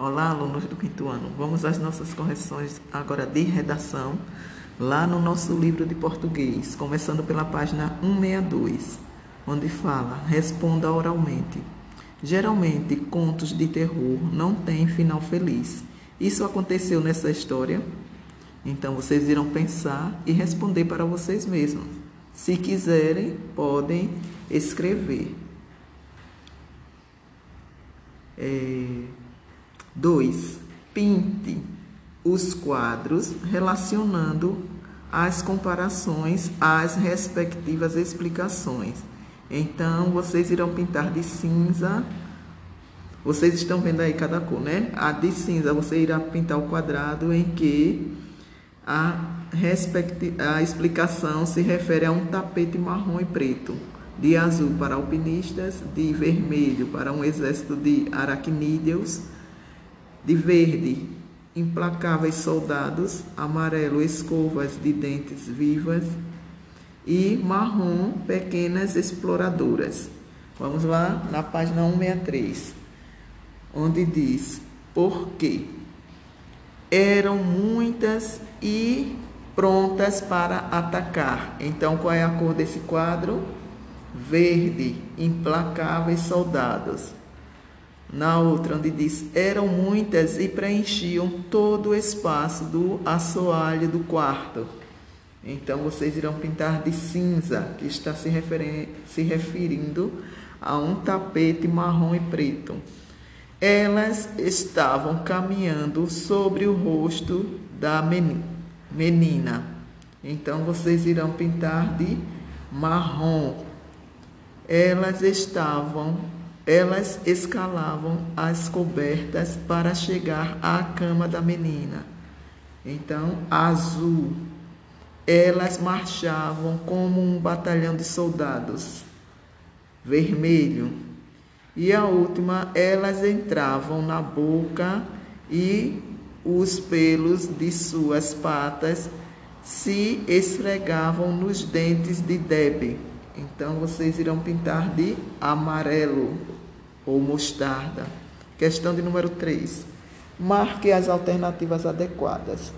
Olá, alunos do quinto ano. Vamos às nossas correções agora de redação, lá no nosso livro de português, começando pela página 162, onde fala: responda oralmente. Geralmente, contos de terror não têm final feliz. Isso aconteceu nessa história? Então, vocês irão pensar e responder para vocês mesmos. Se quiserem, podem escrever. 2. É, pinte os quadros relacionando as comparações às respectivas explicações. Então, vocês irão pintar de cinza. Vocês estão vendo aí cada cor, né? A de cinza, você irá pintar o quadrado em que a, a explicação se refere a um tapete marrom e preto de azul para alpinistas, de vermelho para um exército de aracnídeos, de verde, implacáveis soldados, amarelo, escovas de dentes vivas e marrom, pequenas exploradoras. Vamos lá na página 163, onde diz: Por quê? Eram muitas e prontas para atacar. Então, qual é a cor desse quadro? verde, implacáveis soldados. Na outra, onde diz: eram muitas e preenchiam todo o espaço do assoalho do quarto. Então vocês irão pintar de cinza, que está se, se referindo a um tapete marrom e preto. Elas estavam caminhando sobre o rosto da menina. Então vocês irão pintar de marrom elas estavam, elas escalavam as cobertas para chegar à cama da menina. Então, azul. Elas marchavam como um batalhão de soldados. Vermelho. E a última, elas entravam na boca e os pelos de suas patas se esfregavam nos dentes de Debe. Então vocês irão pintar de amarelo ou mostarda. Questão de número 3. Marque as alternativas adequadas.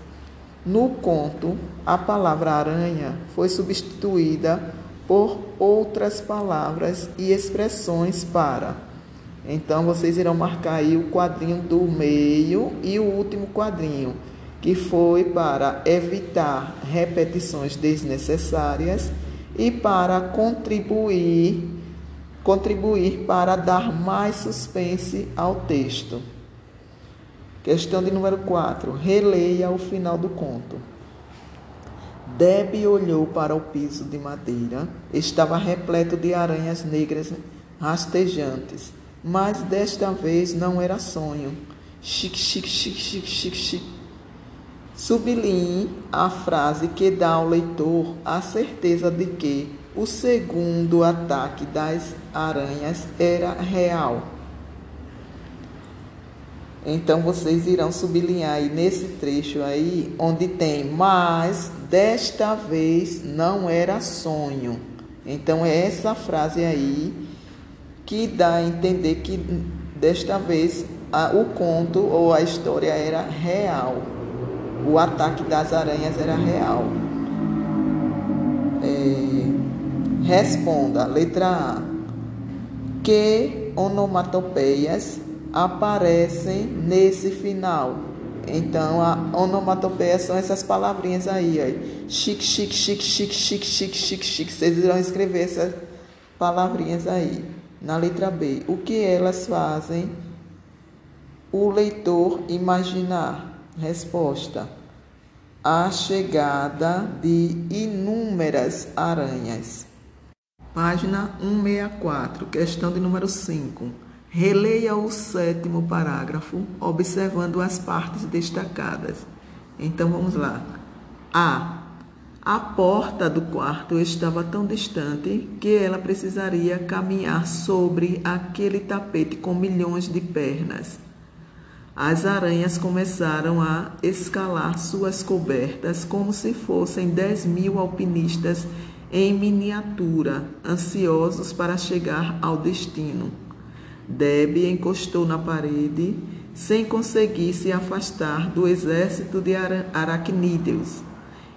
No conto, a palavra aranha foi substituída por outras palavras e expressões para. Então vocês irão marcar aí o quadrinho do meio e o último quadrinho, que foi para evitar repetições desnecessárias e para contribuir contribuir para dar mais suspense ao texto. Questão de número 4. Releia o final do conto. Deb olhou para o piso de madeira. Estava repleto de aranhas negras rastejantes. Mas desta vez não era sonho. Chic, chic, chic, chic, chic. Sublinhe a frase que dá ao leitor a certeza de que o segundo ataque das aranhas era real. Então vocês irão sublinhar aí nesse trecho aí onde tem mas desta vez não era sonho. Então é essa frase aí que dá a entender que desta vez a, o conto ou a história era real o ataque das aranhas era real. É, responda, letra A. Que onomatopeias aparecem nesse final? Então, a onomatopeia são essas palavrinhas aí, aí. Chique, chique, chique, chique, chique, chique, chique, chique. Vocês irão escrever essas palavrinhas aí. Na letra B, o que elas fazem o leitor imaginar? Resposta: A chegada de inúmeras aranhas. Página 164, questão de número 5. Releia o sétimo parágrafo, observando as partes destacadas. Então vamos lá. A. A porta do quarto estava tão distante que ela precisaria caminhar sobre aquele tapete com milhões de pernas as aranhas começaram a escalar suas cobertas como se fossem dez mil alpinistas em miniatura, ansiosos para chegar ao destino. Debbie encostou na parede sem conseguir se afastar do exército de aracnídeos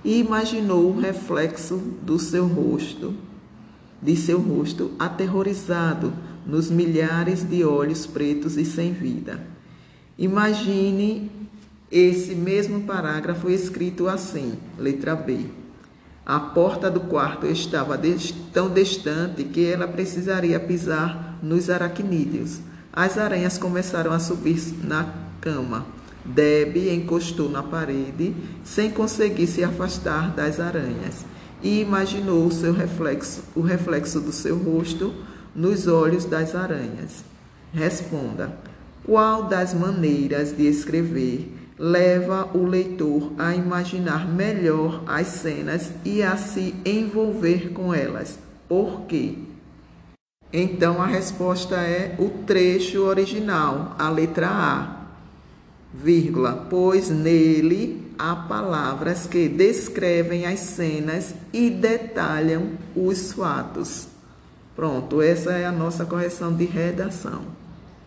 e imaginou o reflexo do seu rosto, de seu rosto aterrorizado nos milhares de olhos pretos e sem vida. Imagine esse mesmo parágrafo escrito assim, letra B. A porta do quarto estava tão distante que ela precisaria pisar nos aracnídeos. As aranhas começaram a subir na cama. Deb encostou na parede sem conseguir se afastar das aranhas e imaginou seu reflexo, o reflexo do seu rosto nos olhos das aranhas. Responda: qual das maneiras de escrever leva o leitor a imaginar melhor as cenas e a se envolver com elas? Por quê? Então a resposta é o trecho original, a letra A vírgula, pois nele há palavras que descrevem as cenas e detalham os fatos. Pronto, essa é a nossa correção de redação.